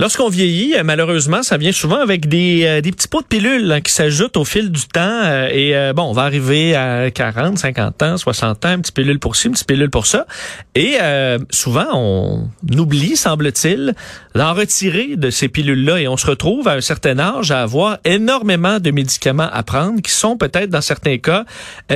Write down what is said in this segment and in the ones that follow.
Lorsqu'on vieillit, euh, malheureusement, ça vient souvent avec des, euh, des petits pots de pilules hein, qui s'ajoutent au fil du temps. Euh, et bon, on va arriver à 40, 50 ans, 60 ans, une petite pilule pour ci, une petite pilule pour ça. Et souvent, on oublie, semble-t-il, d'en retirer de ces pilules-là. Et on se retrouve à un certain âge à avoir énormément de médicaments à prendre qui sont peut-être, dans certains cas,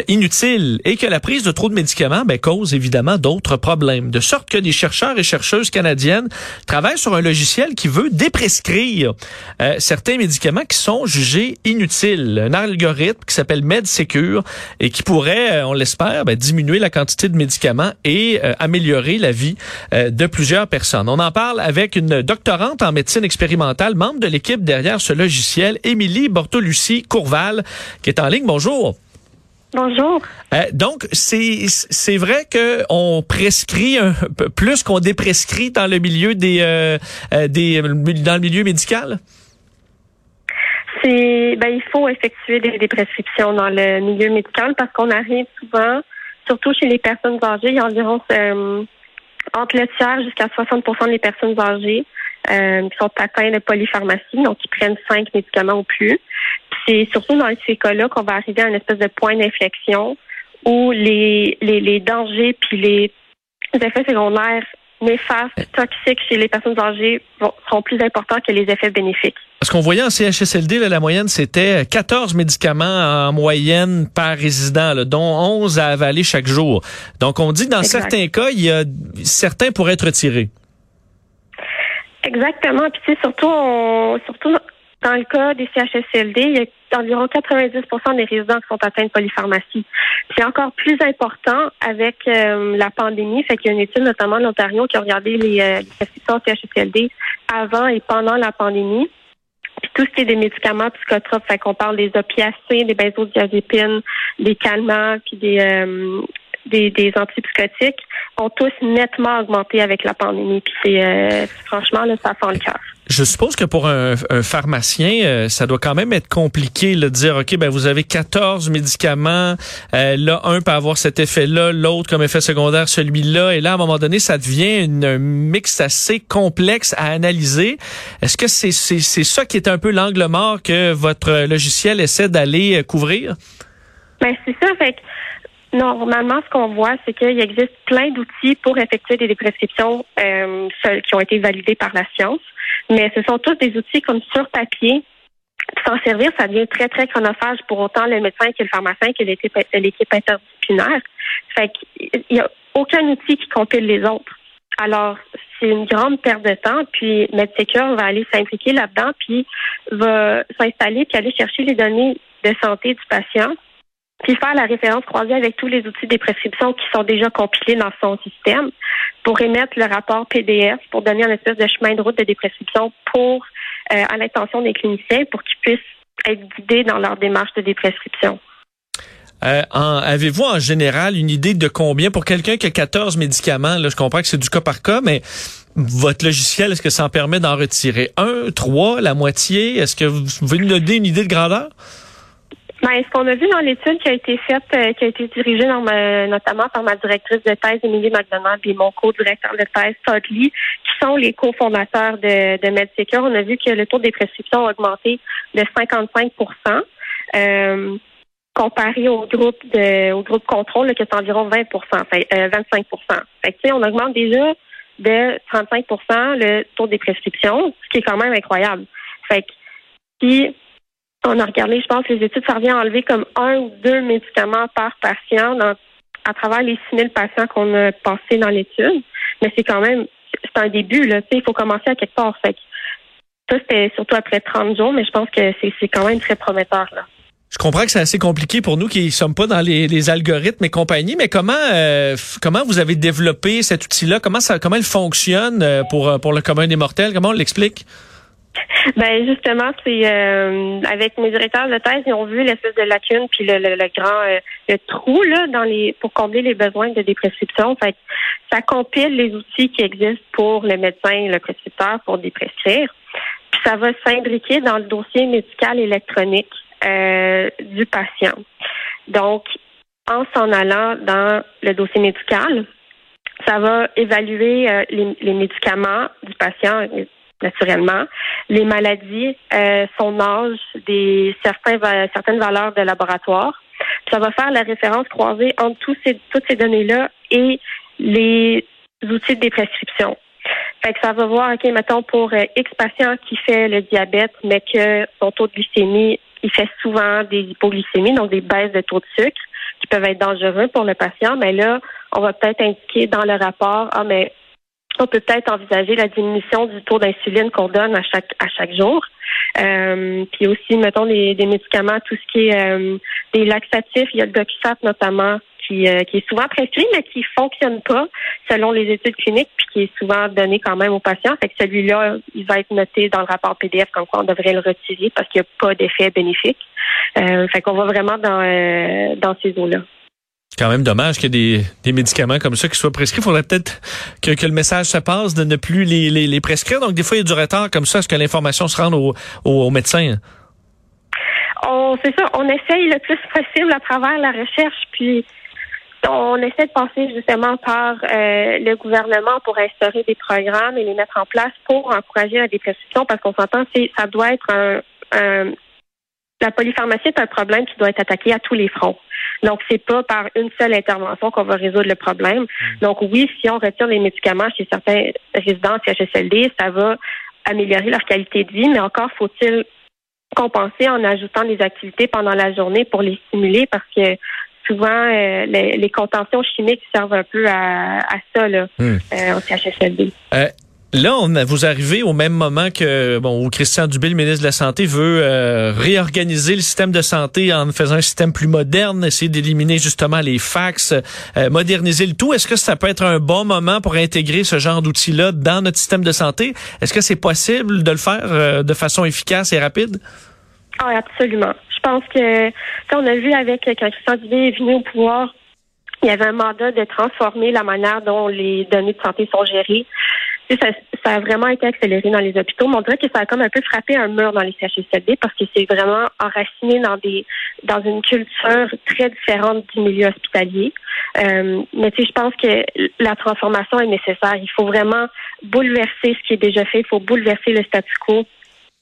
inutiles. Et que la prise de trop de médicaments ben, cause évidemment d'autres problèmes. De sorte que des chercheurs et chercheuses canadiennes travaillent sur un logiciel qui veut déprescrire euh, certains médicaments qui sont jugés inutiles. Un algorithme qui s'appelle MedSecure et qui pourrait, euh, on l'espère, ben, diminuer la quantité de médicaments et euh, améliorer la vie de plusieurs personnes. On en parle avec une doctorante en médecine expérimentale, membre de l'équipe derrière ce logiciel, Émilie Bortolucci Courval, qui est en ligne. Bonjour. Bonjour. Euh, donc, c'est c'est vrai que on prescrit un peu plus qu'on déprescrit dans le milieu des euh, euh, des dans le milieu médical? C'est ben il faut effectuer des, prescriptions dans le milieu médical parce qu'on arrive souvent, surtout chez les personnes âgées, il y a environ entre le tiers jusqu'à 60% des personnes âgées qui sont atteintes de polypharmacie, donc qui prennent cinq médicaments ou plus c'est surtout dans ces cas-là qu'on va arriver à une espèce de point d'inflexion où les, les, les dangers puis les effets secondaires néfastes, toxiques chez les personnes âgées sont plus importants que les effets bénéfiques. Parce qu'on voyait en CHSLD, la moyenne, c'était 14 médicaments en moyenne par résident, dont 11 à avaler chaque jour. Donc, on dit que dans certains cas, il y a certains pourraient être retirés. Exactement. Puis, tu sais, surtout, on, surtout dans le cas des CHSLD, il y a environ 90% des résidents qui sont atteints de polypharmacie. C'est encore plus important avec euh, la pandémie. Fait qu'il y a une étude notamment en Ontario qui a regardé les, euh, les CHSLD avant et pendant la pandémie. Puis tout ce qui est des médicaments psychotropes, fait qu'on parle des opiacés, des benzodiazépines, des calmants, puis des, euh, des, des antipsychotiques, ont tous nettement augmenté avec la pandémie. Puis c'est euh, franchement là, ça sent le cœur. Je suppose que pour un, pharmacien, euh, ça doit quand même être compliqué de dire, OK, ben vous avez 14 médicaments, euh, là, un peut avoir cet effet-là, l'autre comme effet secondaire, celui-là, et là, à un moment donné, ça devient une, un mix assez complexe à analyser. Est-ce que c'est c'est ça qui est un peu l'angle mort que votre logiciel essaie d'aller euh, couvrir? Ben, c'est ça, fait Normalement, ce qu'on voit, c'est qu'il existe plein d'outils pour effectuer des prescriptions euh, qui ont été validés par la science, mais ce sont tous des outils comme sur papier. S'en servir, ça devient très, très chronophage pour autant le médecin que le pharmacien que l'équipe interdisciplinaire. Fait qu'il n'y a aucun outil qui compile les autres. Alors, c'est une grande perte de temps, puis MedSecure va aller s'impliquer là-dedans, puis va s'installer, puis aller chercher les données de santé du patient puis faire la référence croisée avec tous les outils des prescriptions qui sont déjà compilés dans son système pour émettre le rapport PDF pour donner un espèce de chemin de route de des prescriptions pour euh, à l'intention des cliniciens pour qu'ils puissent être guidés dans leur démarche de déprescription. Euh, Avez-vous en général une idée de combien pour quelqu'un qui a 14 médicaments, là, je comprends que c'est du cas par cas, mais votre logiciel, est-ce que ça en permet d'en retirer un, trois, la moitié? Est-ce que vous pouvez nous donner une idée de grandeur? Ben, ce qu'on a vu dans l'étude qui a été faite, euh, qui a été dirigée notamment par ma directrice de thèse, Émilie McDonald, et mon co-directeur de thèse, Todd Lee, qui sont les cofondateurs de, de MedSecure, on a vu que le taux des prescriptions a augmenté de 55% euh, comparé au groupe de au groupe contrôle, là, qui est environ 20 fait, 25% euh, fait que, On augmente déjà de 35% le taux des prescriptions, ce qui est quand même incroyable. Fait que, puis, on a regardé, je pense, les études, ça revient à enlever comme un ou deux médicaments par patient à travers les 6000 patients qu'on a passés dans l'étude. Mais c'est quand même, c'est un début, là. il faut commencer à quelque part. Fait ça, c'était surtout après 30 jours, mais je pense que c'est quand même très prometteur, là. Je comprends que c'est assez compliqué pour nous qui ne sommes pas dans les, algorithmes et compagnie, mais comment euh, comment vous avez développé cet outil-là? Comment ça comment il fonctionne euh, pour, pour le commun des mortels? Comment on l'explique? Ben justement, c'est euh, avec mes directeurs de thèse, ils ont vu l'espèce de lacune puis le, le, grand euh, le trou là dans les pour combler les besoins de des prescriptions. Fait ça compile les outils qui existent pour le médecin et le prescripteur pour déprescrire. Puis ça va s'imbriquer dans le dossier médical électronique euh, du patient. Donc, en s'en allant dans le dossier médical. Ça va évaluer euh, les, médicaments du patient, naturellement, les maladies, euh, son âge, des certains, certaines valeurs de laboratoire. ça va faire la référence croisée entre tous ces, toutes ces données-là et les outils de prescriptions. Fait que ça va voir, OK, mettons, pour euh, X patient qui fait le diabète, mais que son taux de glycémie, il fait souvent des hypoglycémies, donc des baisses de taux de sucre qui peuvent être dangereux pour le patient, mais là, on va peut-être indiquer dans le rapport, ah, mais on peut peut-être envisager la diminution du taux d'insuline qu'on donne à chaque à chaque jour. Euh, puis aussi, mettons, des, médicaments, tout ce qui est euh, des laxatifs, il y a le Doxat notamment, qui, euh, qui est souvent prescrit, mais qui fonctionne pas selon les études cliniques, puis qui est souvent donné quand même aux patients. Fait que celui-là, il va être noté dans le rapport PDF comme quoi on devrait le retirer parce qu'il n'y a pas d'effet bénéfique. Euh, fait qu'on va vraiment dans, euh, dans ces eaux-là. Quand même dommage ait des, des, médicaments comme ça qui soient prescrits. Il faudrait peut-être que, que, le message se passe de ne plus les, les, prescrire. Donc, des fois, il y a du retard comme ça. Est-ce que l'information se rende aux au, au médecins? On, c'est ça. On essaye le plus possible à travers la recherche. Puis, on essaie de passer justement par euh, le gouvernement pour instaurer des programmes et les mettre en place pour encourager la dépression parce qu'on s'entend, c'est ça doit être un, la polypharmacie est un problème qui doit être attaqué à tous les fronts. Donc, c'est pas par une seule intervention qu'on va résoudre le problème. Mm. Donc, oui, si on retire les médicaments chez certains résidents CHSLD, ça va améliorer leur qualité de vie, mais encore faut-il compenser en ajoutant des activités pendant la journée pour les stimuler parce que souvent, euh, les, contentions chimiques servent un peu à, ça là, hmm. euh, CHSLD. Euh, là, on, vous arrivez au même moment que bon, où Christian Dubé, le ministre de la Santé, veut réorganiser le système de santé en faisant un système plus moderne, essayer d'éliminer justement les fax, moderniser le tout. Est-ce que ça peut être un bon moment pour intégrer ce genre d'outils-là dans notre système de santé? Est-ce que c'est possible de le faire de façon efficace et rapide? Ah, absolument. Je pense que, on a vu avec quand Christian Dubé est venu au pouvoir, il y avait un mandat de transformer la manière dont les données de santé sont gérées. Ça, a vraiment été accéléré dans les hôpitaux, mais on dirait que ça a comme un peu frappé un mur dans les CHSLD parce que c'est vraiment enraciné dans des dans une culture très différente du milieu hospitalier. Euh, mais tu sais, je pense que la transformation est nécessaire. Il faut vraiment bouleverser ce qui est déjà fait. Il faut bouleverser le statu quo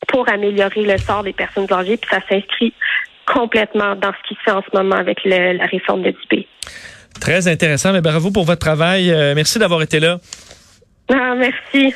pour améliorer le sort des personnes âgées. Puis ça s'inscrit complètement dans ce qui se fait en ce moment avec la réforme de DP. Très intéressant. Mais bravo pour votre travail. Euh, merci d'avoir été là. Ah, merci.